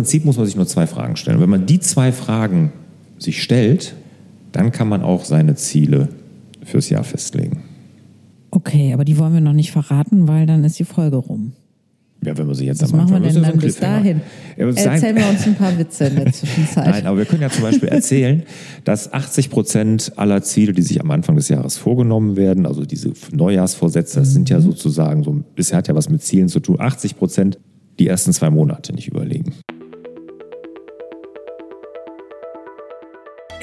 Prinzip muss man sich nur zwei Fragen stellen. Wenn man die zwei Fragen sich stellt, dann kann man auch seine Ziele fürs Jahr festlegen. Okay, aber die wollen wir noch nicht verraten, weil dann ist die Folge rum. Ja, wenn wir sie jetzt Was am machen wir Anfang- denn dann so bis dahin? Ja, Erzählen wir uns ein paar Witze in der Zwischenzeit. Nein, aber wir können ja zum Beispiel erzählen, dass 80 Prozent aller Ziele, die sich am Anfang des Jahres vorgenommen werden, also diese Neujahrsvorsätze, das sind ja sozusagen so, bisher hat ja was mit Zielen zu tun, 80 Prozent die ersten zwei Monate nicht überlegen.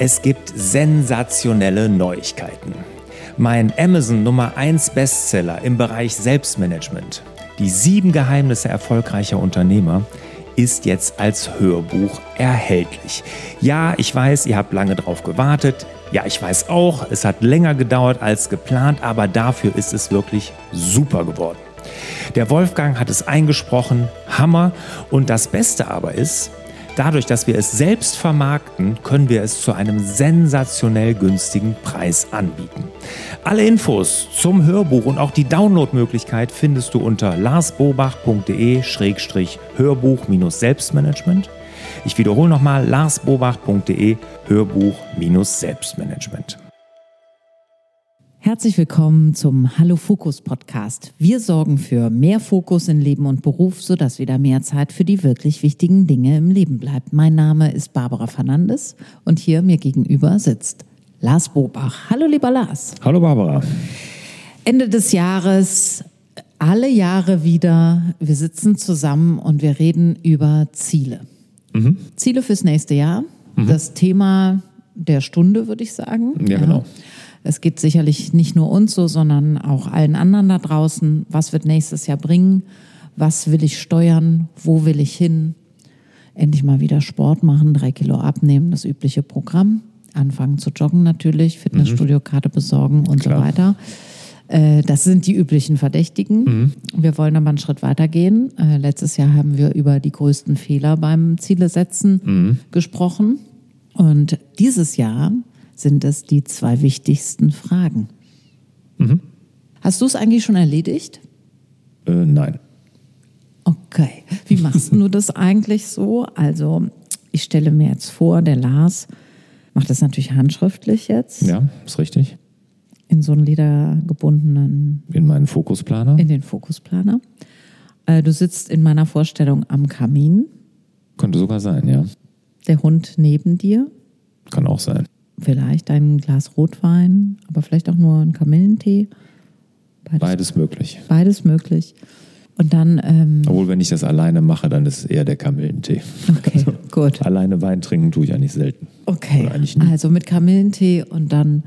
Es gibt sensationelle Neuigkeiten. Mein Amazon Nummer 1 Bestseller im Bereich Selbstmanagement, die sieben Geheimnisse erfolgreicher Unternehmer, ist jetzt als Hörbuch erhältlich. Ja, ich weiß, ihr habt lange drauf gewartet. Ja, ich weiß auch, es hat länger gedauert als geplant, aber dafür ist es wirklich super geworden. Der Wolfgang hat es eingesprochen, Hammer. Und das Beste aber ist, dadurch, dass wir es selbst vermarkten, können wir es zu einem sensationell günstigen Preis anbieten. Alle Infos zum Hörbuch und auch die Downloadmöglichkeit findest du unter larsbobach.de-hörbuch-selbstmanagement. Ich wiederhole nochmal larsbobach.de Hörbuch-Selbstmanagement. Herzlich willkommen zum Hallo Fokus Podcast. Wir sorgen für mehr Fokus in Leben und Beruf, sodass wieder mehr Zeit für die wirklich wichtigen Dinge im Leben bleibt. Mein Name ist Barbara Fernandes und hier mir gegenüber sitzt Lars Bobach. Hallo lieber Lars. Hallo Barbara. Ende des Jahres, alle Jahre wieder, wir sitzen zusammen und wir reden über Ziele. Ziele fürs nächste Jahr. Das Thema der Stunde, würde ich sagen. Ja, genau. Es geht sicherlich nicht nur uns so, sondern auch allen anderen da draußen. Was wird nächstes Jahr bringen? Was will ich steuern? Wo will ich hin? Endlich mal wieder Sport machen, drei Kilo abnehmen, das übliche Programm. Anfangen zu joggen natürlich, Fitnessstudio-Karte besorgen und Klar. so weiter. Äh, Das sind die üblichen Verdächtigen. Wir wollen aber einen Schritt weiter gehen. Äh, Letztes Jahr haben wir über die größten Fehler beim Zielesetzen gesprochen. Und dieses Jahr sind es die zwei wichtigsten Fragen. Hast du es eigentlich schon erledigt? Äh, nein. Okay. Wie machst du das eigentlich so? Also, ich stelle mir jetzt vor, der Lars macht das natürlich handschriftlich jetzt Ja, ist richtig. in so einen ledergebundenen, In meinen Fokusplaner. in den Fokusplaner. Äh, Du sitzt in meiner Vorstellung am Kamin, Könnte sogar sein, ja. der Hund neben dir, Kann auch sein. Vielleicht ein Glas Rotwein, aber vielleicht auch nur ein Kamillentee. Beides, Beides möglich. beides möglich. Und dann, ähm, Obwohl, wenn ich das alleine mache, dann ist eher der Kamillentee. okay, gut. Alleine Wein trinken tue ich eigentlich selten. Okay, Oder eigentlich also mit Kamillentee und dann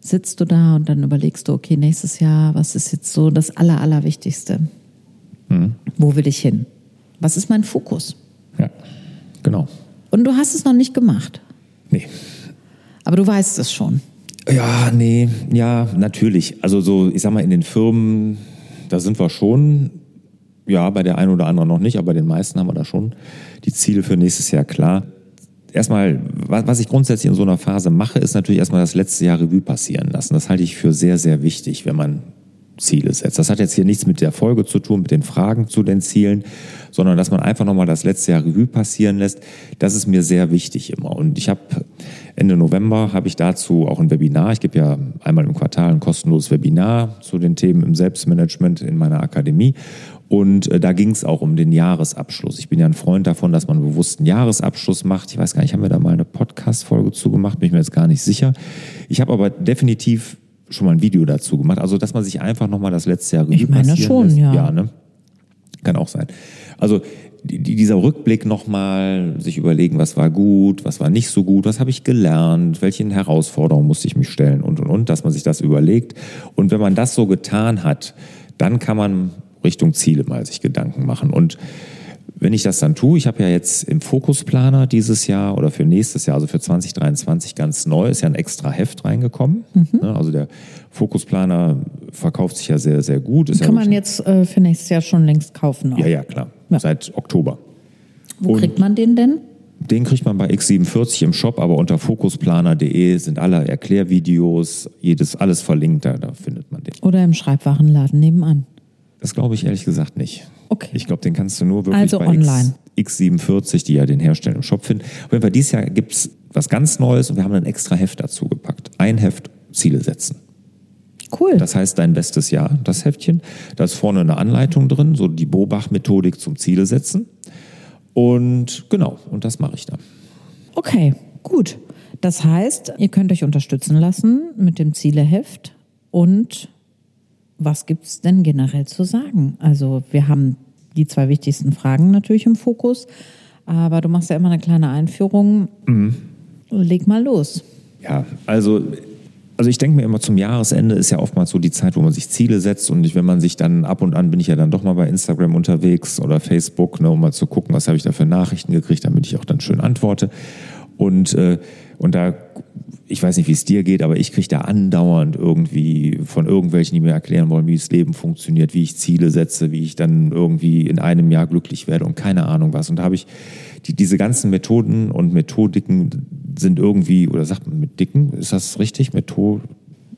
sitzt du da und dann überlegst du, okay, nächstes Jahr, was ist jetzt so das Aller, Allerwichtigste? Mhm. Wo will ich hin? Was ist mein Fokus? Ja, genau. Und du hast es noch nicht gemacht, Nee. Aber du weißt es schon. Ja, nee, ja, natürlich. Also so, ich sag mal, in den Firmen, da sind wir schon, ja, bei der einen oder anderen noch nicht, aber bei den meisten haben wir da schon die Ziele für nächstes Jahr klar. Erstmal, wa- was ich grundsätzlich in so einer Phase mache, ist natürlich erstmal das letzte Jahr Revue passieren lassen. Das halte ich für sehr, sehr wichtig, wenn man Ziele setzt. Das hat jetzt hier nichts mit der Folge zu tun, mit den Fragen zu den Zielen, sondern dass man einfach nochmal das letzte Jahr Revue passieren lässt. Das ist mir sehr wichtig immer. Und ich habe Ende November habe ich dazu auch ein Webinar. Ich gebe ja einmal im Quartal ein kostenloses Webinar zu den Themen im Selbstmanagement in meiner Akademie. Und äh, da ging es auch um den Jahresabschluss. Ich bin ja ein Freund davon, dass man einen Jahresabschluss macht. Ich weiß gar nicht, haben wir da mal eine Podcast-Folge zugemacht? Bin ich mir jetzt gar nicht sicher. Ich habe aber definitiv schon mal ein Video dazu gemacht. Also, dass man sich einfach nochmal das letzte Jahr Ich meine schon, lässt. ja. Ja, ne? Kann auch sein. Also die, die, dieser Rückblick nochmal, sich überlegen, was war gut, was war nicht so gut, was habe ich gelernt, welchen Herausforderungen musste ich mich stellen und, und, und, dass man sich das überlegt. Und wenn man das so getan hat, dann kann man Richtung Ziele mal sich Gedanken machen. Und wenn ich das dann tue, ich habe ja jetzt im Fokusplaner dieses Jahr oder für nächstes Jahr, also für 2023 ganz neu, ist ja ein extra Heft reingekommen. Ne, Also der Fokusplaner verkauft sich ja sehr, sehr gut. Ist ja Kann man wirklich- jetzt äh, für nächstes Jahr schon längst kaufen. Auch. ja, ja, klar. Ja. Seit Oktober. Wo Und- kriegt man den denn? Den kriegt man bei X47 im Shop, aber unter fokusplaner.de sind alle Erklärvideos, jedes, alles verlinkt, da, da findet man den. Oder im Schreibwarenladen nebenan? Das glaube ich ehrlich gesagt nicht. Okay. Ich glaube, den kannst du nur wirklich Also bei online. X, X47, die ja den Hersteller im Shop finden. Auf jeden Fall, dieses Jahr gibt es was ganz Neues und wir haben ein extra Heft dazu gepackt. Ein Heft Ziele setzen. Cool. Das heißt dein bestes Jahr, das Heftchen. Da ist vorne eine Anleitung drin, so die Bobach-Methodik zum Ziele setzen. Und genau, und das mache ich dann. Okay, gut. Das heißt, ihr könnt euch unterstützen lassen mit dem Zieleheft. Und was gibt es denn generell zu sagen? Also wir haben die zwei wichtigsten Fragen natürlich im Fokus, aber du machst ja immer eine kleine Einführung. Leg mal los. Ja, also, also ich denke mir immer, zum Jahresende ist ja oftmals so die Zeit, wo man sich Ziele setzt und ich, wenn man sich dann ab und an bin ich ja dann doch mal bei Instagram unterwegs oder Facebook, ne, um mal zu gucken, was habe ich da für Nachrichten gekriegt, damit ich auch dann schön antworte. Und, äh, und da, ich weiß nicht, wie es dir geht, aber ich kriege da andauernd irgendwie von irgendwelchen, die mir erklären wollen, wie das Leben funktioniert, wie ich Ziele setze, wie ich dann irgendwie in einem Jahr glücklich werde und keine Ahnung was. Und da habe ich die, diese ganzen Methoden und Methodiken sind irgendwie, oder sagt man mit Dicken, ist das richtig? Metho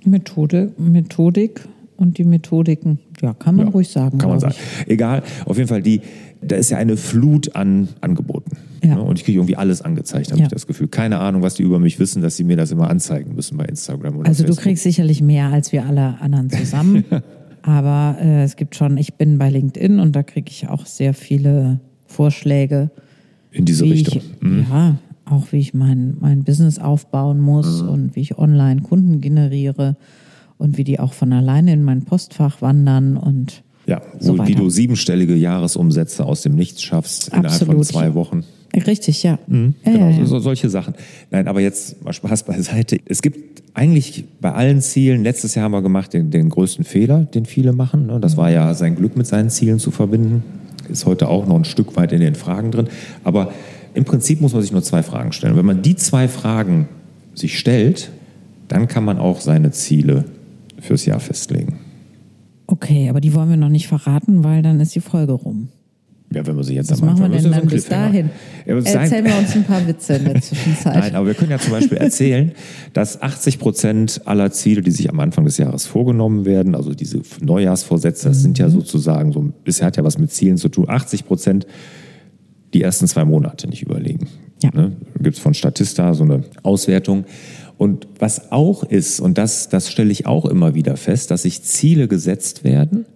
Methode, Methodik und die Methodiken. Ja, kann man Ja, ruhig sagen. Kann man sagen. Egal, auf jeden Fall, die, da ist ja eine Flut an Angeboten. Ja. Ne? Und ich kriege irgendwie alles angezeigt, habe Ja. ich das Gefühl. Keine Ahnung, was die über mich wissen, dass sie mir das immer anzeigen müssen bei Instagram oder Also du Facebook. kriegst sicherlich mehr als wir alle anderen zusammen. Aber äh, es gibt schon, ich bin bei LinkedIn und da kriege ich auch sehr viele Vorschläge, In diese Richtung. Mhm. ich, ja, auch wie ich mein, mein Business aufbauen muss Mhm. und wie ich online Kunden generiere und wie die auch von alleine in mein Postfach wandern und Ja, so wo, wie weiter. du siebenstellige Jahresumsätze aus dem Nichts schaffst innerhalb von Absolut. zwei Wochen. Richtig, ja. ja, Genau, ja, ja. So, solche Sachen. Nein, aber jetzt mal Spaß beiseite. Es gibt eigentlich bei allen Zielen, letztes Jahr haben wir gemacht den, den größten Fehler, den viele machen. Ne? Das war ja sein Glück mit seinen Zielen zu verbinden. Ist heute auch noch ein Stück weit in den Fragen drin. Aber im Prinzip muss man sich nur zwei Fragen stellen. Wenn man die zwei Fragen sich stellt, dann kann man auch seine Ziele fürs Jahr festlegen. Okay, aber die wollen wir noch nicht verraten, weil dann ist die Folge rum. Ja, wenn wir sie jetzt Was machen wir denn dann bis dahin? Ja, Erzählen wir uns ein paar Witze in der Zwischenzeit. Nein, aber wir können ja zum Beispiel erzählen, dass 80 Prozent aller Ziele, die sich am Anfang des Jahres vorgenommen werden, also diese Neujahrsvorsätze, das sind ja sozusagen so, bisher hat ja was mit Zielen zu tun, 80 Prozent die ersten zwei Monate nicht überlegen. Ja. Ne? Gibt es von Statista so eine Auswertung. Und was auch ist, und das, das stelle ich auch immer wieder fest, dass sich Ziele gesetzt werden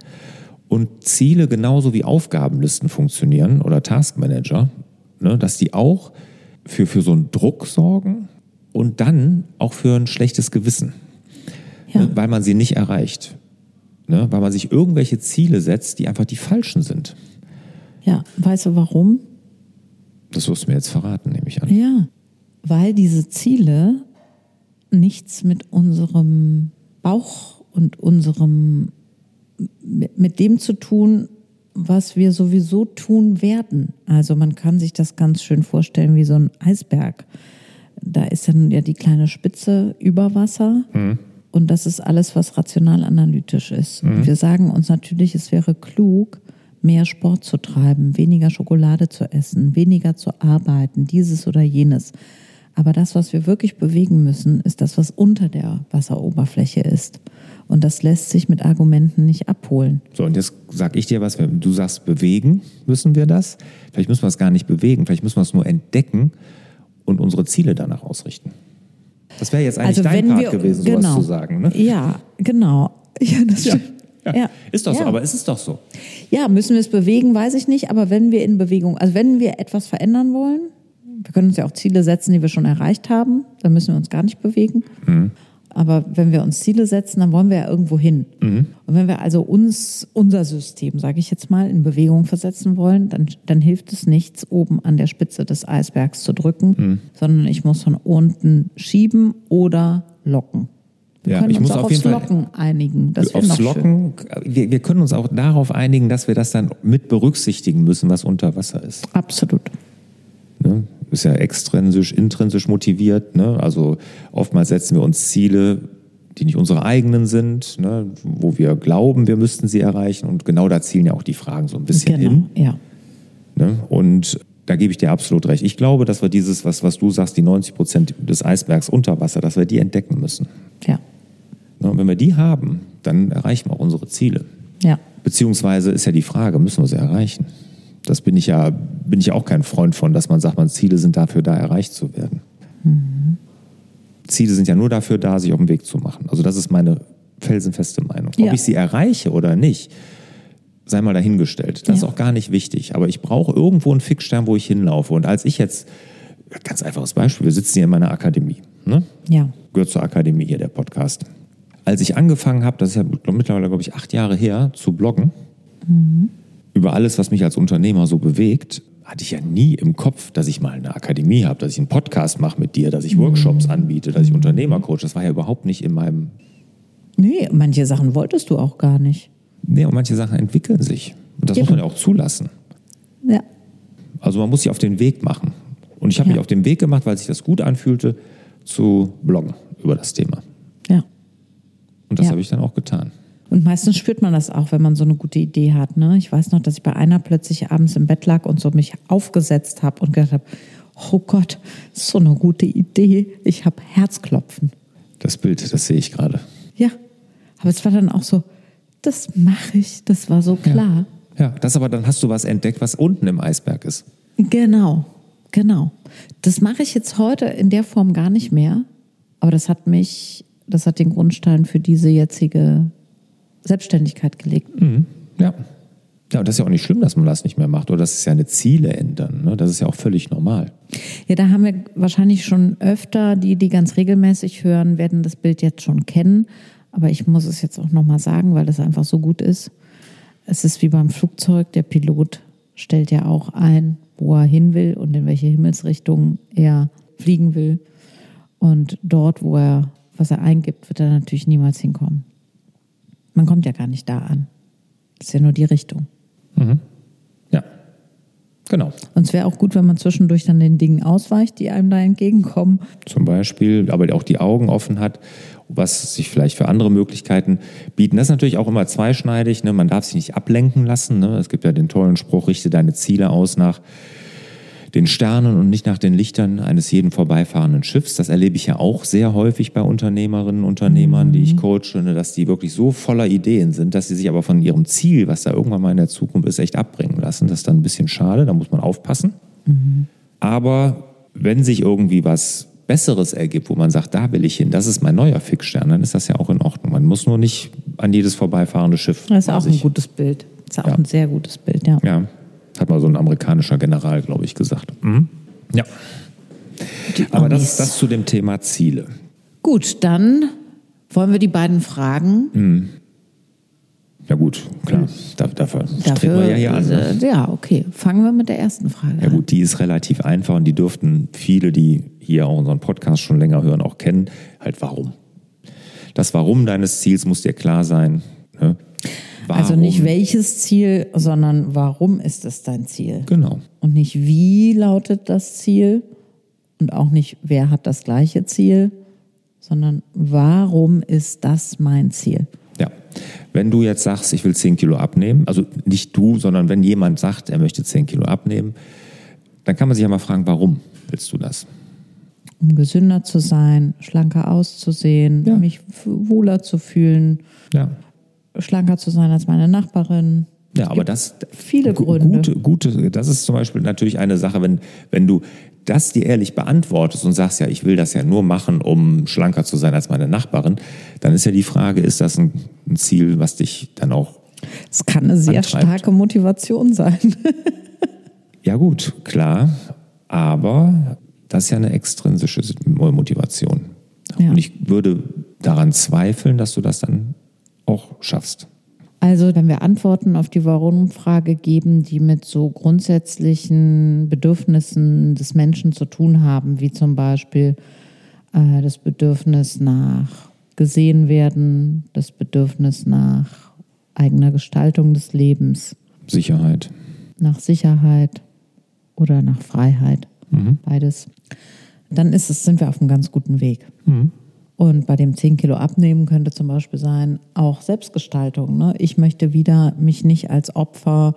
und Ziele genauso wie Aufgabenlisten funktionieren oder Taskmanager, ne, dass die auch für, für so einen Druck sorgen und dann auch für ein schlechtes Gewissen, Ja. ne, weil man sie nicht erreicht. Ne, weil man sich irgendwelche Ziele setzt, die einfach die falschen sind. Ja, weißt du warum? Das wirst du mir jetzt verraten, nehme ich an. Ja, weil diese Ziele nichts mit unserem Bauch und unserem, mit, mit dem zu tun, was wir sowieso tun werden. Also man kann sich das ganz schön vorstellen wie so ein Eisberg. Da ist dann ja die kleine Spitze über Wasser. Und das ist alles, was rational analytisch ist. Und wir sagen uns natürlich, es wäre klug, mehr Sport zu treiben, weniger Schokolade zu essen, weniger zu arbeiten, dieses oder jenes. Aber das, was wir wirklich bewegen müssen, ist das, was unter der Wasseroberfläche ist. Und das lässt sich mit Argumenten nicht abholen. So, und jetzt sag ich dir was, wenn du sagst, bewegen müssen wir das. Vielleicht müssen wir es gar nicht bewegen, vielleicht müssen wir es nur entdecken und unsere Ziele danach ausrichten. Das wäre jetzt eigentlich Also dein Part wir- gewesen, genau. sowas zu sagen. Ne? Ja, genau. Ja, das Ja. stimmt. Ja. Ja. Ist doch so, Ja. aber es ist doch so. Ja, müssen wir es bewegen, weiß ich nicht. Aber wenn wir in Bewegung, also wenn wir etwas verändern wollen, wir können uns ja auch Ziele setzen, die wir schon erreicht haben, dann müssen wir uns gar nicht bewegen. Aber wenn wir uns Ziele setzen, dann wollen wir ja irgendwo hin. Und wenn wir also uns, unser System, sage ich jetzt mal, in Bewegung versetzen wollen, dann, dann hilft es nichts, oben an der Spitze des Eisbergs zu drücken, sondern ich muss von unten schieben oder locken. Wir Ja, können ich uns muss auch auf jeden aufs Fall- Locken einigen. Das Aufs. Locken, wir, wir können uns auch darauf einigen, dass wir das dann mit berücksichtigen müssen, was unter Wasser ist. Absolut. Ist ja extrinsisch, intrinsisch motiviert. Ne? Also oftmals setzen wir uns Ziele, die nicht unsere eigenen sind, ne? wo wir glauben, wir müssten sie erreichen. Und genau da zielen ja auch die Fragen so ein bisschen Genau, hin. ja. Ne? Und da gebe ich dir absolut recht. Ich glaube, dass wir dieses, was, was du sagst, die 90 Prozent des Eisbergs unter Wasser, dass wir die entdecken müssen. Ja. Ne? Und wenn wir die haben, dann erreichen wir auch unsere Ziele. Ja. Beziehungsweise ist ja die Frage, müssen wir sie erreichen? Das bin ich ja, bin ich auch kein Freund von, dass man sagt, man Ziele sind dafür da, erreicht zu werden. Mhm. Ziele sind ja nur dafür da, sich auf den Weg zu machen. Also das ist meine felsenfeste Meinung. Ja. Ob ich sie erreiche oder nicht, sei mal dahingestellt. Das ja. ist auch gar nicht wichtig. Aber ich brauche irgendwo einen Fixstern, wo ich hinlaufe. Und als ich jetzt, ganz einfaches Beispiel, wir sitzen hier in meiner Akademie. Ne? Ja. Gehört zur Akademie hier, der Podcast. Als ich angefangen habe, das ist ja mittlerweile, glaube ich, acht Jahre her, zu bloggen, mhm. Über alles, was mich als Unternehmer so bewegt, hatte ich ja nie im Kopf, dass ich mal eine Akademie habe, dass ich einen Podcast mache mit dir, dass ich Workshops mhm. anbiete, dass ich Unternehmer coach. Das war ja überhaupt nicht in meinem. Nee, manche Sachen wolltest du auch gar nicht. Nee, und manche Sachen entwickeln sich. Und das ja. muss man ja auch zulassen. Ja. Also man muss sich auf den Weg machen. Und ich habe ja. mich auf den Weg gemacht, weil sich das gut anfühlte, zu bloggen über das Thema. Ja. Und das ja. habe ich dann auch getan. Und meistens spürt man das auch, wenn man so eine gute Idee hat. Ne? Ich weiß noch, dass ich bei einer plötzlich abends im Bett lag und so mich aufgesetzt habe und gedacht habe, oh Gott, so eine gute Idee. Ich habe Herzklopfen. Das Bild, das sehe ich gerade. Ja, aber es war dann auch so, das mache ich, das war so klar. Ja. ja, das aber dann hast du was entdeckt, was unten im Eisberg ist. Genau, genau. Das mache ich jetzt heute in der Form gar nicht mehr, aber das hat mich, das hat den Grundstein für diese jetzige Selbstständigkeit gelegt. Mhm. Ja. Ja, und das ist ja auch nicht schlimm, dass man das nicht mehr macht oder dass es ja eine Ziele ändern. Ne? Das ist ja auch völlig normal. Ja, da haben wir wahrscheinlich schon öfter, die, die ganz regelmäßig hören, werden das Bild jetzt schon kennen. Aber ich muss es jetzt auch nochmal sagen, weil es einfach so gut ist. Es ist wie beim Flugzeug, der Pilot stellt ja auch ein, wo er hin will und in welche Himmelsrichtung er fliegen will. Und dort, wo er, was er eingibt, wird er natürlich niemals hinkommen. Man kommt ja gar nicht da an. Das ist ja nur die Richtung. Mhm. Ja, genau. Und es wäre auch gut, wenn man zwischendurch dann den Dingen ausweicht, die einem da entgegenkommen. Zum Beispiel, aber auch die Augen offen hat, was sich vielleicht für andere Möglichkeiten bieten. Das ist natürlich auch immer zweischneidig. Ne? Man darf sich nicht ablenken lassen. Ne? Es gibt ja den tollen Spruch, richte deine Ziele aus nach den Sternen und nicht nach den Lichtern eines jeden vorbeifahrenden Schiffs. Das erlebe ich ja auch sehr häufig bei Unternehmerinnen und Unternehmern, die ich mhm. coache, ne, dass die wirklich so voller Ideen sind, dass sie sich aber von ihrem Ziel, was da irgendwann mal in der Zukunft ist, echt abbringen lassen. Das ist dann ein bisschen schade, da muss man aufpassen. Mhm. Aber wenn sich irgendwie was Besseres ergibt, wo man sagt, da will ich hin, das ist mein neuer Fixstern, dann ist das ja auch in Ordnung. Man muss nur nicht an jedes vorbeifahrende Schiff. Das ist auch ein gutes Bild. Das ist auch ja. ein sehr gutes Bild, ja. Ja, hat mal so ein amerikanischer General, glaube ich, gesagt. Mhm. Ja. Aber das, das zu dem Thema Ziele. Gut, dann wollen wir die beiden Fragen. Mhm. Ja gut, klar. Da, dafür, dafür wir ja hier an. Ne? Ja, okay. Fangen wir mit der ersten Frage an. Ja gut, die ist relativ einfach und die dürften viele, die hier auch unseren Podcast schon länger hören, auch kennen. Halt warum. Das Warum deines Ziels muss dir klar sein. Ne? Also nicht welches Ziel, sondern warum ist es dein Ziel? Genau. Und nicht wie lautet das Ziel und auch nicht wer hat das gleiche Ziel, sondern warum ist das mein Ziel? Ja. Wenn du jetzt sagst, ich will 10 Kilo abnehmen, also nicht du, sondern wenn jemand sagt, er möchte 10 Kilo abnehmen, dann kann man sich ja mal fragen, warum willst du das? Um gesünder zu sein, schlanker auszusehen, ja. mich wohler zu fühlen. Ja schlanker zu sein als meine Nachbarin. Ja, aber das viele Gründe. Gute, gute, das ist zum Beispiel natürlich eine Sache, wenn, wenn du das dir ehrlich beantwortest und sagst, ja, ich will das ja nur machen, um schlanker zu sein als meine Nachbarin, dann ist ja die Frage, ist das ein, ein Ziel, was dich dann auch. Es kann eine sehr antreibt? starke Motivation sein. ja, gut, klar. Aber das ist ja eine extrinsische Motivation. Ja. Und ich würde daran zweifeln, dass du das dann auch schaffst? Also, wenn wir Antworten auf die Warum-Frage geben, die mit so grundsätzlichen Bedürfnissen des Menschen zu tun haben, wie zum Beispiel äh, das Bedürfnis nach gesehen werden, das Bedürfnis nach eigener Gestaltung des Lebens. Sicherheit. Nach Sicherheit oder nach Freiheit. Mhm. Beides. Dann ist es, sind wir auf einem ganz guten Weg. Mhm. Und bei dem 10 Kilo abnehmen könnte zum Beispiel sein, auch Selbstgestaltung. Ne? Ich möchte wieder mich nicht als Opfer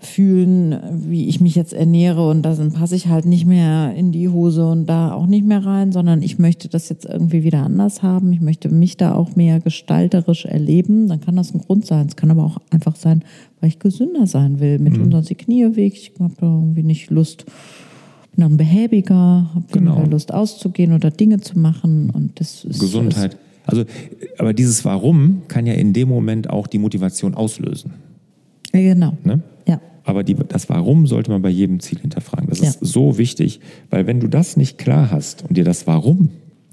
fühlen, wie ich mich jetzt ernähre und da passe ich halt nicht mehr in die Hose und da auch nicht mehr rein, sondern ich möchte das jetzt irgendwie wieder anders haben. Ich möchte mich da auch mehr gestalterisch erleben. Dann kann das ein Grund sein. Es kann aber auch einfach sein, weil ich gesünder sein will. Mit mhm. unseren Knie weg. Ich habe da irgendwie nicht Lust, bin dann behäbiger, habe genau. Lust auszugehen oder Dinge zu machen und das ist Gesundheit. Also, aber dieses Warum kann ja in dem Moment auch die Motivation auslösen. Genau. Ne? Ja. Aber die, das Warum sollte man bei jedem Ziel hinterfragen. Das ja. ist so wichtig, weil wenn du das nicht klar hast und dir das Warum,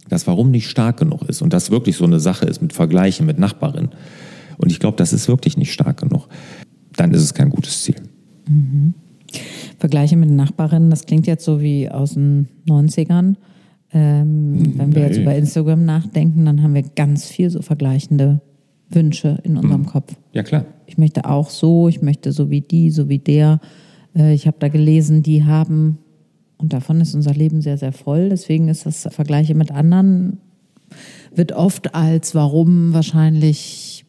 das Warum nicht stark genug ist und das wirklich so eine Sache ist mit Vergleichen mit Nachbarin, und ich glaube, das ist wirklich nicht stark genug, dann ist es kein gutes Ziel. Mhm. Vergleiche mit Nachbarinnen, das klingt jetzt so wie aus den 90ern. Ähm, wenn wir jetzt über Instagram nachdenken, dann haben wir ganz viel so vergleichende Wünsche in unserem mhm. Kopf. Ja, klar. Ich möchte auch so, ich möchte so wie die, so wie der. Äh, ich habe da gelesen, die haben, und davon ist unser Leben sehr, sehr voll. Deswegen ist das Vergleiche mit anderen, wird oft als warum wahrscheinlich,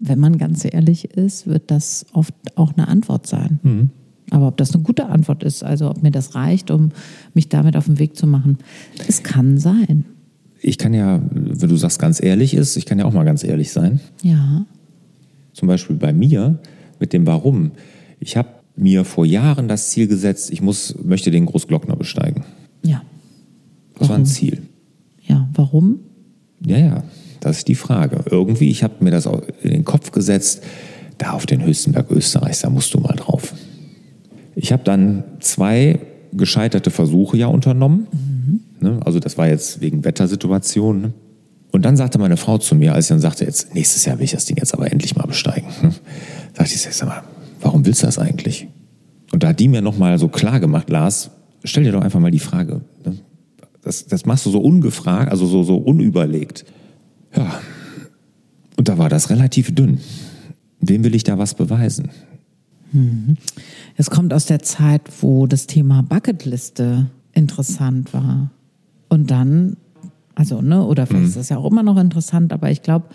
wenn man ganz ehrlich ist, wird das oft auch eine Antwort sein. Mhm. Aber ob das eine gute Antwort ist, also ob mir das reicht, um mich damit auf den Weg zu machen, es kann sein ich kann ja, wenn du sagst, ganz ehrlich ist, ich kann ja auch mal ganz ehrlich sein. Ja. Zum Beispiel bei mir mit dem Warum. Ich habe mir vor Jahren das Ziel gesetzt, ich muss, möchte den Großglockner besteigen. Ja. Das warum? war ein Ziel. Ja, warum? Ja, ja, das ist die Frage. Irgendwie, ich habe mir das in den Kopf gesetzt, da auf den höchsten Berg Österreichs, da musst du mal drauf. Ich habe dann zwei gescheiterte Versuche ja unternommen. Mhm Ne? Also das war jetzt wegen Wettersituation. Ne? Und dann sagte meine Frau zu mir, als ich dann sagte, jetzt nächstes Jahr will ich das Ding jetzt aber endlich mal besteigen. Ne? Sagte ich, sag mal, warum willst du das eigentlich? Und da hat die mir nochmal so klar gemacht, Lars, stell dir doch einfach mal die Frage. Ne? Das, das machst du so ungefragt, also so, so unüberlegt. Ja, und da war das relativ dünn. Wem will ich da was beweisen? Mhm. Es kommt aus der Zeit, wo das Thema Bucketliste interessant war. Und dann, also, ne, oder vielleicht mhm. ist das ja auch immer noch interessant, aber ich glaube,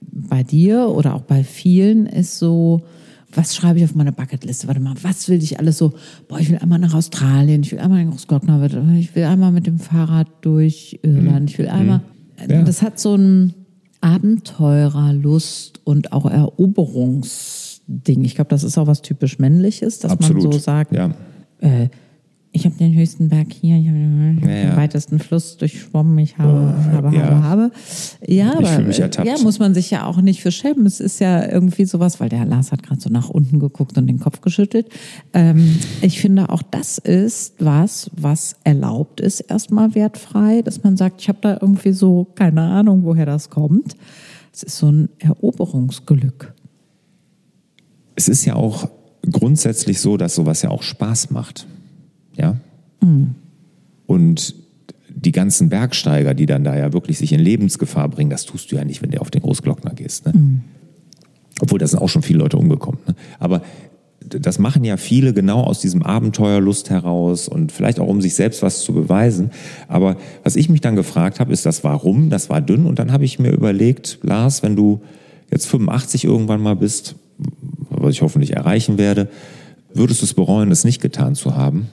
bei dir oder auch bei vielen ist so, was schreibe ich auf meine Bucketliste? Warte mal, was will ich alles so? Boah, ich will einmal nach Australien, ich will einmal in Großglockner, ich will einmal mit dem Fahrrad durch Irland, mhm. ich will einmal. Mhm. Ja. Das hat so ein Abenteurerlust und auch Eroberungsding. Ich glaube, das ist auch was typisch Männliches, dass Absolut. man so sagt, ja. äh, ich habe den höchsten Berg hier, ich habe den, ja, ja. weitesten Fluss durchschwommen, ich habe, oh, habe, ja. habe, habe. Ja, ich aber mich ertappt. ja, muss man sich ja auch nicht für schämen. Es ist ja irgendwie sowas, weil der Lars hat gerade so nach unten geguckt und den Kopf geschüttelt. Ähm, ich finde auch das ist was, was erlaubt ist, erstmal wertfrei, dass man sagt, ich habe da irgendwie so keine Ahnung, woher das kommt. Es ist so ein Eroberungsglück. Es ist ja auch grundsätzlich so, dass sowas ja auch Spaß macht. Ja? Mhm. Und die ganzen Bergsteiger, die dann da ja wirklich sich in Lebensgefahr bringen, das tust du ja nicht, wenn du auf den Großglockner gehst. Ne? Mhm. Obwohl, da sind auch schon viele Leute umgekommen. Ne? Aber das machen ja viele genau aus diesem Abenteuerlust heraus und vielleicht auch, um sich selbst was zu beweisen. Aber was ich mich dann gefragt habe, ist das Warum, das war dünn. Und dann habe ich mir überlegt, Lars, wenn du jetzt 85 irgendwann mal bist, was ich hoffentlich erreichen werde, würdest du es bereuen, es nicht getan zu haben?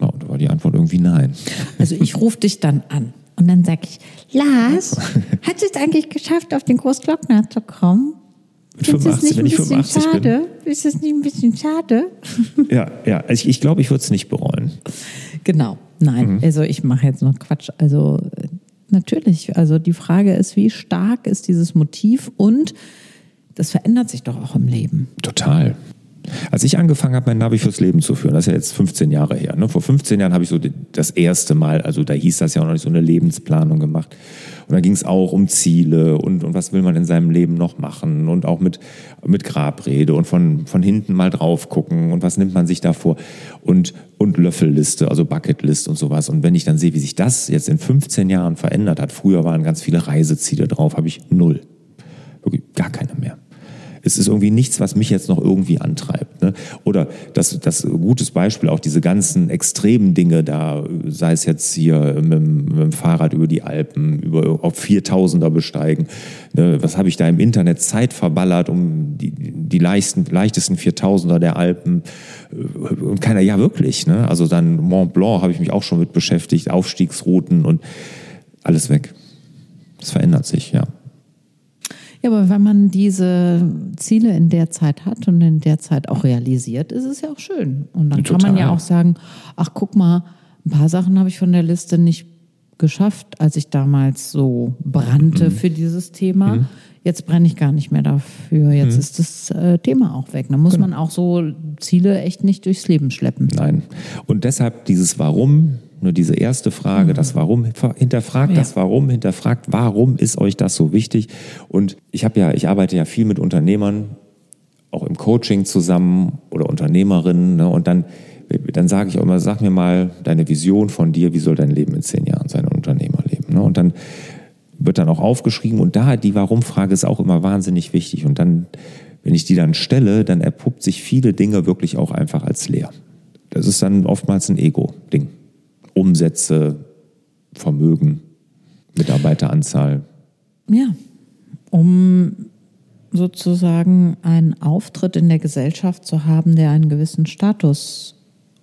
Ja, und da war die Antwort irgendwie nein. Also ich rufe dich dann an und dann sage ich, Lars, hat es eigentlich geschafft, auf den Großglockner zu kommen? Mit 85, wenn ich 85 schade? bin. Ist das nicht ein bisschen schade? Ja, ja. Also ich, ich glaube, ich würde es nicht bereuen. Genau. Nein, mhm. also ich mache jetzt nur Quatsch. Also natürlich. Also die Frage ist, wie stark ist dieses Motiv und das verändert sich doch auch im Leben. Total. Als ich angefangen habe, mein Navi fürs Leben zu führen, das ist ja jetzt 15 Jahre her. Ne? Vor 15 Jahren habe ich so das erste Mal, also da hieß das ja auch noch nicht so eine Lebensplanung gemacht. Und da ging es auch um Ziele und, und was will man in seinem Leben noch machen und auch mit, mit Grabrede und von, von hinten mal drauf gucken und was nimmt man sich da vor und, und Löffelliste, also Bucketlist und sowas. Und wenn ich dann sehe, wie sich das jetzt in 15 Jahren verändert hat, früher waren ganz viele Reiseziele drauf, habe ich null. Wirklich gar keine mehr. Es ist irgendwie nichts, was mich jetzt noch irgendwie antreibt. Ne? Oder das, das gutes Beispiel, auch diese ganzen extremen Dinge da, sei es jetzt hier mit, mit dem Fahrrad über die Alpen, über auf 4000er besteigen. Ne? Was habe ich da im Internet Zeit verballert, um die, die leichtesten, leichtesten 4000er der Alpen? Und keiner, ja wirklich. Ne? Also dann Mont Blanc habe ich mich auch schon mit beschäftigt, Aufstiegsrouten und alles weg. Das verändert sich, ja. Ja, aber wenn man diese Ziele in der Zeit hat und in der Zeit auch realisiert, ist es ja auch schön. Und dann Total. kann man ja auch sagen, ach guck mal, ein paar Sachen habe ich von der Liste nicht geschafft, als ich damals so brannte mhm. für dieses Thema. Mhm. Jetzt brenne ich gar nicht mehr dafür. Jetzt mhm. ist das äh, Thema auch weg. Da muss genau. man auch so Ziele echt nicht durchs Leben schleppen. Nein. Und deshalb dieses Warum nur diese erste Frage, mhm. das Warum, hinterfragt ja. das Warum, hinterfragt, warum ist euch das so wichtig? Und ich habe ja, ich arbeite ja viel mit Unternehmern, auch im Coaching zusammen oder Unternehmerinnen. Ne? Und dann, dann sage ich auch immer, sag mir mal deine Vision von dir, wie soll dein Leben in zehn Jahren sein, ein Unternehmerleben. Ne? Und dann wird dann auch aufgeschrieben und da die Warum-Frage ist auch immer wahnsinnig wichtig. Und dann, wenn ich die dann stelle, dann erpuppt sich viele Dinge wirklich auch einfach als leer. Das ist dann oftmals ein Ego-Ding. Umsätze, Vermögen, Mitarbeiteranzahl. Ja, um sozusagen einen Auftritt in der Gesellschaft zu haben, der einen gewissen Status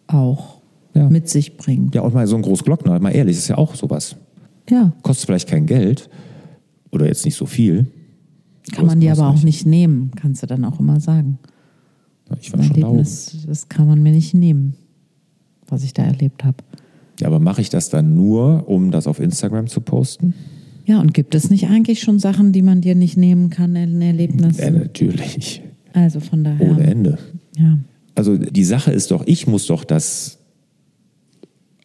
auch ja. mit sich bringt. Ja, und mal so ein Großglockner, mal ehrlich, ist ja auch sowas. Ja. Kostet vielleicht kein Geld oder jetzt nicht so viel. Kann man dir aber auch nicht nehmen, kannst du dann auch immer sagen. Ja, ich war schon Erlebnis, das kann man mir nicht nehmen, was ich da erlebt habe. Ja, aber mache ich das dann nur, um das auf Instagram zu posten? Ja, und gibt es nicht eigentlich schon Sachen, die man dir nicht nehmen kann in Erlebnissen? Ja, natürlich. Also von daher. Ohne Ende. Ja. Also die Sache ist doch, ich muss doch das.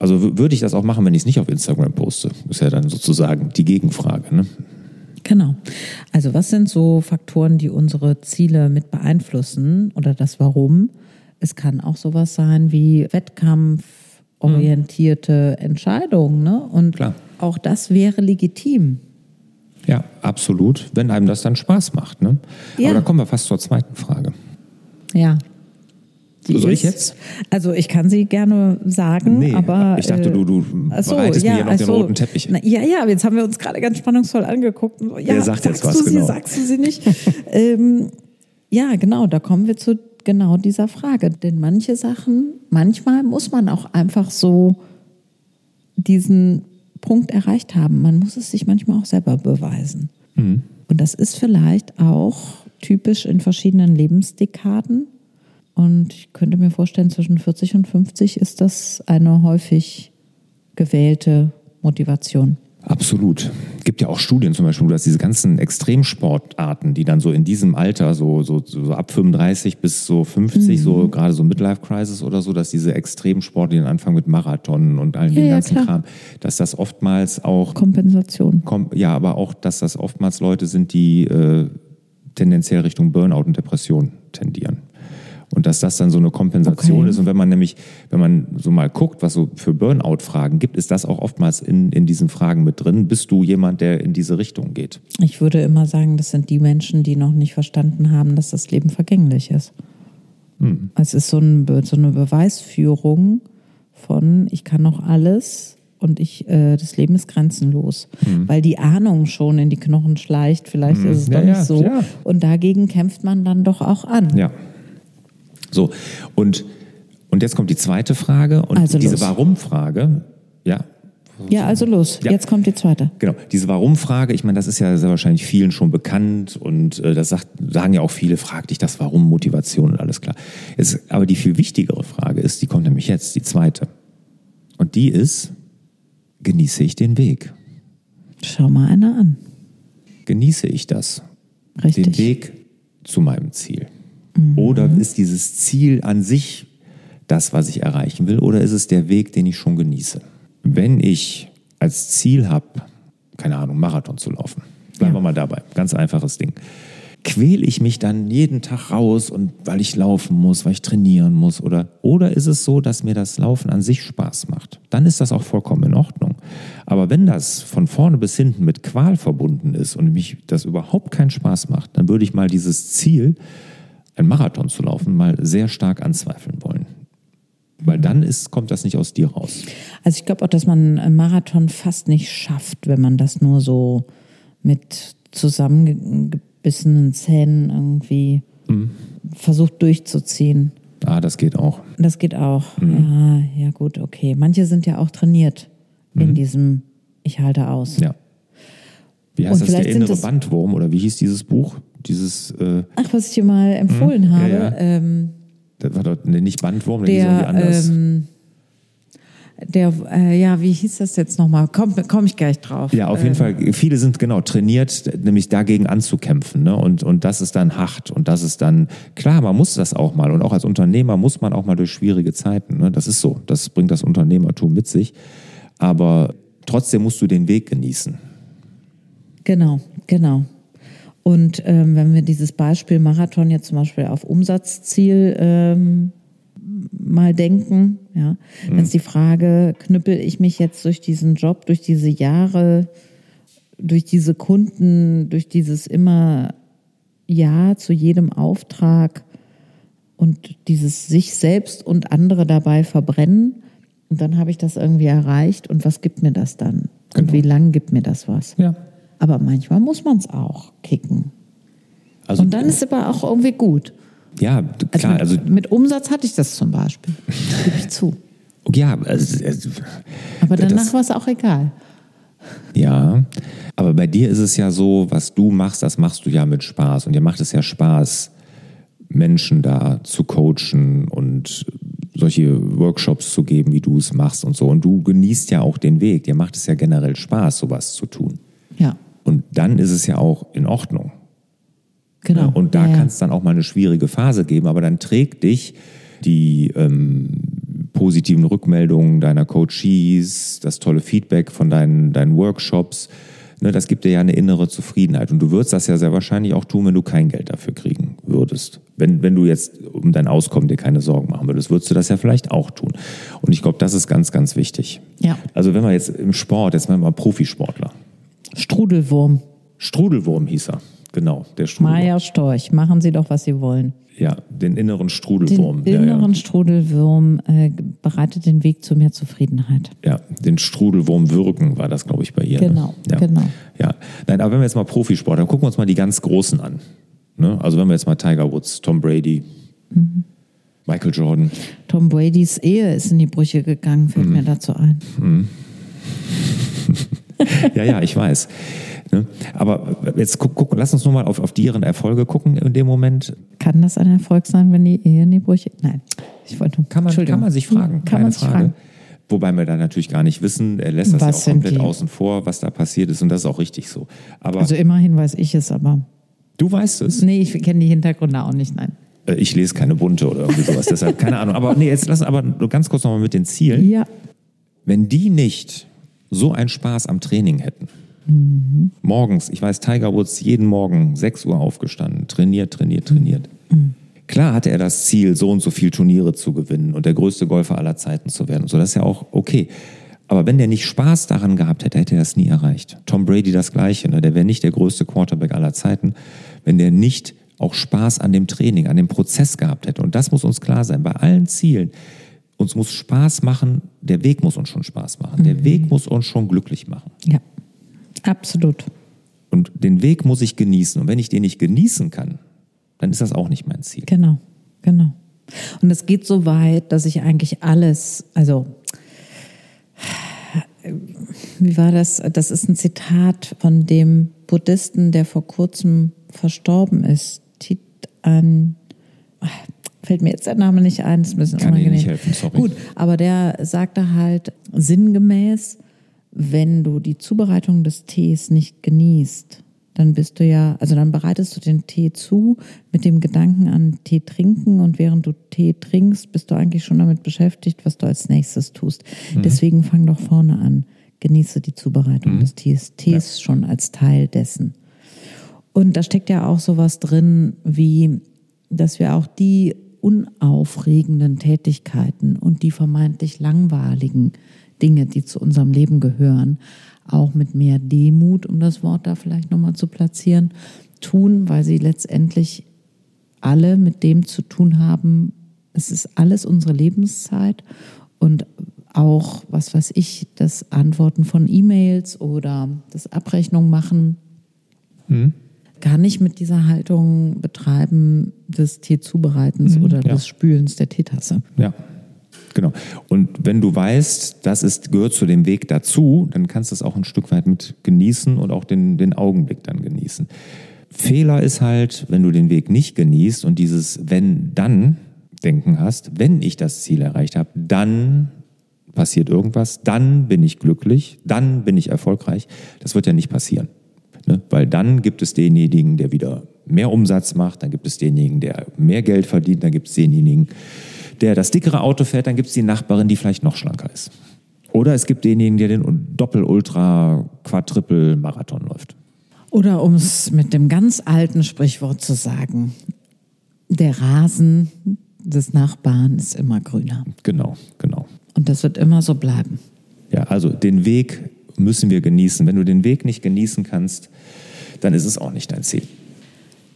Also würde ich das auch machen, wenn ich es nicht auf Instagram poste? Ist ja dann sozusagen die Gegenfrage. Ne? Genau. Also was sind so Faktoren, die unsere Ziele mit beeinflussen oder das Warum? Es kann auch sowas sein wie Wettkampf, orientierte Entscheidung. Ne? Und Klar. auch das wäre legitim. Ja, absolut, wenn einem das dann Spaß macht. Ne? Ja. Aber da kommen wir fast zur zweiten Frage. Ja. Die Soll ich jetzt? Also ich kann sie gerne sagen, nee, aber ich dachte, du, du so, bereitest ja, mir hier noch so, den roten Teppich. Na, ja, ja, jetzt haben wir uns gerade ganz spannungsvoll angeguckt. Ja, Der sagt jetzt was, du genau. sie, sagst du sie nicht? ähm, ja, genau, da kommen wir zu genau dieser Frage. Denn manche Sachen, manchmal muss man auch einfach so diesen Punkt erreicht haben. Man muss es sich manchmal auch selber beweisen. Mhm. Und das ist vielleicht auch typisch in verschiedenen Lebensdekaden. Und ich könnte mir vorstellen, zwischen 40 und 50 ist das eine häufig gewählte Motivation. Absolut. Es gibt ja auch Studien zum Beispiel, dass diese ganzen Extremsportarten, die dann so in diesem Alter, so, so, so ab 35 bis so 50, mhm. so gerade so Midlife Crisis oder so, dass diese Extremsport, die dann anfangen mit Marathon und all dem ja, ganzen ja, Kram, dass das oftmals auch Kompensation. Kom ja, aber auch, dass das oftmals Leute sind, die äh, tendenziell Richtung Burnout und Depression tendieren. Und dass das dann so eine Kompensation okay. ist. Und wenn man nämlich, wenn man so mal guckt, was so für Burnout-Fragen gibt, ist das auch oftmals in, in diesen Fragen mit drin. Bist du jemand, der in diese Richtung geht? Ich würde immer sagen, das sind die Menschen, die noch nicht verstanden haben, dass das Leben vergänglich ist. Hm. Es ist so, ein, so eine Beweisführung von, ich kann noch alles und ich, äh, das Leben ist grenzenlos. Mhm. Weil die Ahnung schon in die Knochen schleicht, vielleicht mhm. ist es ja, doch nicht ja, so. Ja. Und dagegen kämpft man dann doch auch an. Ja. So, und, und jetzt kommt die zweite Frage und also diese Warum-Frage, ja. Ja, also los. Ja. Jetzt kommt die zweite. Genau. Diese Warum-Frage, ich meine, das ist ja sehr wahrscheinlich vielen schon bekannt und äh, das sagt, sagen ja auch viele, frag dich das Warum, Motivation und alles klar. Jetzt, aber die viel wichtigere Frage ist, die kommt nämlich jetzt, die zweite. Und die ist, genieße ich den Weg? Schau mal einer an. Genieße ich das? Richtig. Den Weg zu meinem Ziel? Mhm. Oder ist dieses Ziel an sich das, was ich erreichen will? Oder ist es der Weg, den ich schon genieße? Wenn ich als Ziel habe, keine Ahnung, Marathon zu laufen, bleiben ja. wir mal dabei, ganz einfaches Ding. quäle ich mich dann jeden Tag raus und weil ich laufen muss, weil ich trainieren muss oder oder ist es so, dass mir das Laufen an sich Spaß macht? Dann ist das auch vollkommen in Ordnung. Aber wenn das von vorne bis hinten mit Qual verbunden ist und mich das überhaupt keinen Spaß macht, dann würde ich mal dieses Ziel, ein Marathon zu laufen, mal sehr stark anzweifeln wollen. Weil dann ist, kommt das nicht aus dir raus. Also ich glaube auch, dass man einen Marathon fast nicht schafft, wenn man das nur so mit zusammengebissenen Zähnen irgendwie mhm. versucht durchzuziehen. Ah, das geht auch. Das geht auch. Mhm. Ja, ja, gut, okay. Manche sind ja auch trainiert mhm. in diesem Ich halte aus. Ja. Wie heißt Und das, der innere Bandwurm oder wie hieß dieses Buch? Dieses, äh Ach, was ich dir mal empfohlen habe. Ja, ja. Ähm, das war doch nee, nicht Bandwurm, der, der anders. Ähm, der, äh, ja, wie hieß das jetzt nochmal? Komme komm ich gleich drauf. Ja, auf jeden ähm. Fall. Viele sind genau trainiert, nämlich dagegen anzukämpfen. Ne? Und, und das ist dann hart. Und das ist dann, klar, man muss das auch mal. Und auch als Unternehmer muss man auch mal durch schwierige Zeiten. Ne? Das ist so. Das bringt das Unternehmertum mit sich. Aber trotzdem musst du den Weg genießen. Genau, genau. Und ähm, wenn wir dieses Beispiel Marathon jetzt zum Beispiel auf Umsatzziel ähm, mal denken. Ja. Mhm. Dann ist die Frage, knüppel ich mich jetzt durch diesen Job, durch diese Jahre, durch diese Kunden, durch dieses immer Ja zu jedem Auftrag und dieses sich selbst und andere dabei verbrennen. Und dann habe ich das irgendwie erreicht. Und was gibt mir das dann? Genau. Und wie lange gibt mir das was? Ja. Aber manchmal muss man es auch kicken. Also, und dann ist es aber auch irgendwie gut. Ja, klar. Also mit, also mit Umsatz hatte ich das zum Beispiel. Gebe ich zu. Ja, also, also, aber danach war es auch egal. Ja, aber bei dir ist es ja so, was du machst, das machst du ja mit Spaß. Und dir macht es ja Spaß, Menschen da zu coachen und solche Workshops zu geben, wie du es machst und so. Und du genießt ja auch den Weg. Dir macht es ja generell Spaß, sowas zu tun. Und dann ist es ja auch in Ordnung. Genau. Und da ja, kann es dann auch mal eine schwierige Phase geben, aber dann trägt dich die ähm, positiven Rückmeldungen deiner Coaches, das tolle Feedback von deinen, deinen Workshops, ne, das gibt dir ja eine innere Zufriedenheit. Und du würdest das ja sehr wahrscheinlich auch tun, wenn du kein Geld dafür kriegen würdest. Wenn, wenn du jetzt um dein Auskommen dir keine Sorgen machen würdest, würdest du das ja vielleicht auch tun. Und ich glaube, das ist ganz, ganz wichtig. Ja. Also wenn wir jetzt im Sport, jetzt mal Profisportler. Strudelwurm. Strudelwurm hieß er. Genau, der Strudelwurm. Maja Storch, machen Sie doch, was Sie wollen. Ja, den inneren Strudelwurm. Den inneren ja. Strudelwurm äh, bereitet den Weg zu mehr Zufriedenheit. Ja, den Strudelwurm wirken war das, glaube ich, bei ihr. Ne? Genau, ne? ja. genau. Ja, nein, aber wenn wir jetzt mal Profisport, dann gucken wir uns mal die ganz Großen an. Ne? Also wenn wir jetzt mal Tiger Woods, Tom Brady, mhm. Michael Jordan. Tom Bradys Ehe ist in die Brüche gegangen, fällt mhm. mir dazu ein. Mhm. ja, ja, ich weiß. Ne? Aber jetzt guck, guck, lass uns nur mal auf, auf deren Erfolge gucken in dem Moment. Kann das ein Erfolg sein, wenn die Ehe in die Brüche? Nein, ich wollte. Kann man, kann man sich fragen. Kann man sich Frage. fragen. Wobei wir da natürlich gar nicht wissen, er lässt das was ja auch komplett außen vor, was da passiert ist und das ist auch richtig so. Aber also immerhin weiß ich es, aber. Du weißt es? Nee, ich kenne die Hintergründe auch nicht, nein. Äh, ich lese keine bunte oder irgendwie sowas, deshalb keine Ahnung. Aber nee, jetzt lass aber ganz kurz nochmal mit den Zielen. Ja. Wenn die nicht so einen Spaß am Training hätten, Mhm. Morgens, ich weiß, Tiger Woods jeden Morgen 6 Uhr aufgestanden, trainiert, trainiert, trainiert. Mhm. Klar hatte er das Ziel, so und so viele Turniere zu gewinnen und der größte Golfer aller Zeiten zu werden. So, das ist ja auch okay. Aber wenn der nicht Spaß daran gehabt hätte, hätte er das nie erreicht. Tom Brady das Gleiche. Ne? Der wäre nicht der größte Quarterback aller Zeiten, wenn der nicht auch Spaß an dem Training, an dem Prozess gehabt hätte. Und das muss uns klar sein. Bei allen Zielen. Uns muss Spaß machen. Der Weg muss uns schon Spaß machen. Mhm. Der Weg muss uns schon glücklich machen. Ja. Absolut. Und den Weg muss ich genießen. Und wenn ich den nicht genießen kann, dann ist das auch nicht mein Ziel. Genau, genau. Und es geht so weit, dass ich eigentlich alles, also wie war das? Das ist ein Zitat von dem Buddhisten, der vor kurzem verstorben ist. Tit an fällt mir jetzt der Name nicht ein, das ist ein bisschen Kann unangenehm. Nicht helfen, sorry. Gut, aber der sagte halt sinngemäß, wenn du die Zubereitung des Tees nicht genießt, dann bist du ja, also dann bereitest du den Tee zu mit dem Gedanken an Tee trinken und während du Tee trinkst, bist du eigentlich schon damit beschäftigt, was du als nächstes tust. Mhm. Deswegen fang doch vorne an. Genieße die Zubereitung mhm. des Tees. Tees ja. schon als Teil dessen. Und da steckt ja auch sowas drin, wie, dass wir auch die unaufregenden Tätigkeiten und die vermeintlich langweiligen Dinge, die zu unserem Leben gehören, auch mit mehr Demut, um das Wort da vielleicht nochmal zu platzieren, tun, weil sie letztendlich alle mit dem zu tun haben, es ist alles unsere Lebenszeit und auch, was weiß ich, das Antworten von E-Mails oder das Abrechnung machen, mhm. Gar nicht mit dieser Haltung betreiben des Teezubereitens mhm, oder ja. des Spülens der Teetasse. Ja. Genau. Und wenn du weißt, das ist, gehört zu dem Weg dazu, dann kannst du es auch ein Stück weit mit genießen und auch den, den Augenblick dann genießen. Fehler ist halt, wenn du den Weg nicht genießt und dieses Wenn-Dann-Denken hast, wenn ich das Ziel erreicht habe, dann passiert irgendwas, dann bin ich glücklich, dann bin ich erfolgreich. Das wird ja nicht passieren. Ne? Weil dann gibt es denjenigen, der wieder mehr Umsatz macht, dann gibt es denjenigen, der mehr Geld verdient, dann gibt es denjenigen, der das dickere Auto fährt, dann gibt es die Nachbarin, die vielleicht noch schlanker ist. Oder es gibt denjenigen, der den Doppel-Ultra-Quadrippel-Marathon läuft. Oder um es mit dem ganz alten Sprichwort zu sagen, der Rasen des Nachbarn ist immer grüner. Genau, genau. Und das wird immer so bleiben. Ja, also den Weg müssen wir genießen. Wenn du den Weg nicht genießen kannst, dann ist es auch nicht dein Ziel.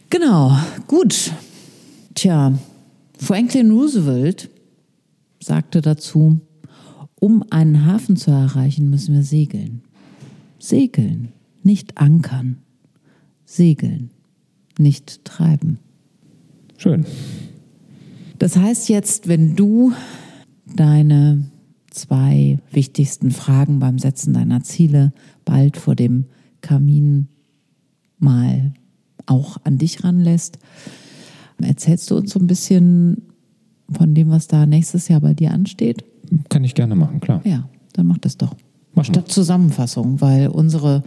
Genau, gut. Tja, Franklin Roosevelt sagte dazu, um einen Hafen zu erreichen, müssen wir segeln. Segeln, nicht ankern segeln, nicht treiben. Schön. Das heißt jetzt, wenn du deine zwei wichtigsten Fragen beim Setzen deiner Ziele bald vor dem Kamin mal auch an dich ranlässt, erzählst du uns so ein bisschen von dem, was da nächstes Jahr bei dir ansteht? Kann ich gerne machen, klar. Ja, dann mach das doch. Statt Zusammenfassung, weil unsere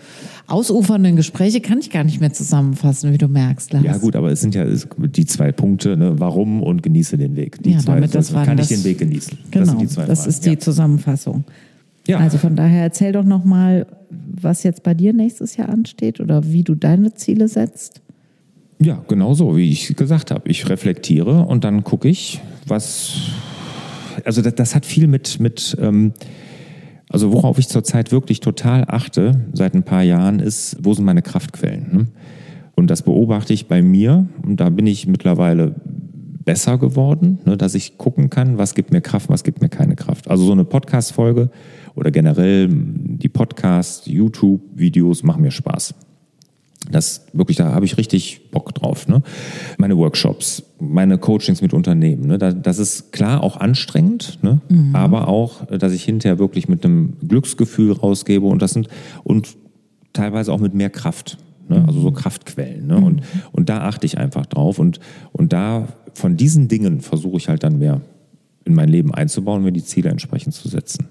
ausufernden Gespräche kann ich gar nicht mehr zusammenfassen, wie du merkst. Lars. Ja gut, aber es sind ja die zwei Punkte, ne? warum und genieße den Weg. Die ja, zwei, damit das kann ich den Weg genießen. Genau, das, das ist die ja. Zusammenfassung. Ja. Also von daher erzähl doch nochmal, was jetzt bei dir nächstes Jahr ansteht oder wie du deine Ziele setzt. Ja, genau so, wie ich gesagt habe. Ich reflektiere und dann gucke ich, was. Also das, das hat viel mit, mit ähm, also worauf ich zurzeit wirklich total achte seit ein paar Jahren ist, wo sind meine Kraftquellen? Ne? Und das beobachte ich bei mir und da bin ich mittlerweile besser geworden, ne, dass ich gucken kann, was gibt mir Kraft, was gibt mir keine Kraft. Also so eine Podcast-Folge oder generell die Podcast, YouTube-Videos machen mir Spaß. Das wirklich, da habe ich richtig Bock drauf. Ne? Meine Workshops, meine Coachings mit Unternehmen. Ne? das ist klar auch anstrengend, ne? Mhm. aber auch, dass ich hinterher wirklich mit einem Glücksgefühl rausgebe und das sind und teilweise auch mit mehr Kraft. Ne? Also so mhm. Kraftquellen. Ne? Mhm. Und, und da achte ich einfach drauf. Und, und da von diesen Dingen versuche ich halt dann mehr in mein Leben einzubauen, mir die Ziele entsprechend zu setzen.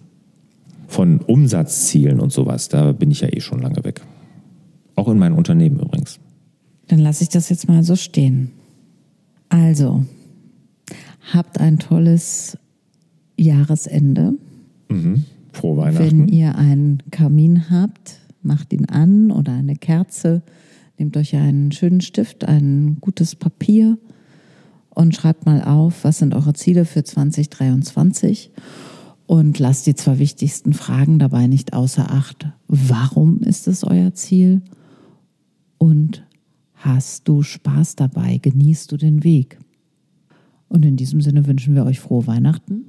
Von Umsatzzielen und sowas, da bin ich ja eh schon lange weg. Auch in meinem Unternehmen übrigens. Dann lasse ich das jetzt mal so stehen. Also, habt ein tolles Jahresende. Mhm. Frohe Weihnachten. Wenn ihr einen Kamin habt, macht ihn an oder eine Kerze. Nehmt euch einen schönen Stift, ein gutes Papier und schreibt mal auf, was sind eure Ziele für 2023 und lasst die zwei wichtigsten Fragen dabei nicht außer Acht. Warum ist es euer Ziel? Und hast du Spaß dabei, genießt du den Weg. Und in diesem Sinne wünschen wir euch frohe Weihnachten.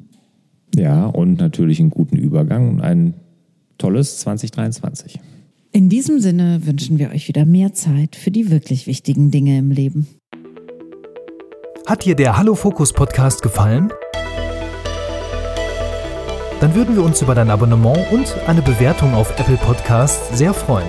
Ja, und natürlich einen guten Übergang und ein tolles 2023. In diesem Sinne wünschen wir euch wieder mehr Zeit für die wirklich wichtigen Dinge im Leben. Hat dir der Hallo Fokus Podcast gefallen? Dann würden wir uns über dein Abonnement und eine Bewertung auf Apple Podcasts sehr freuen.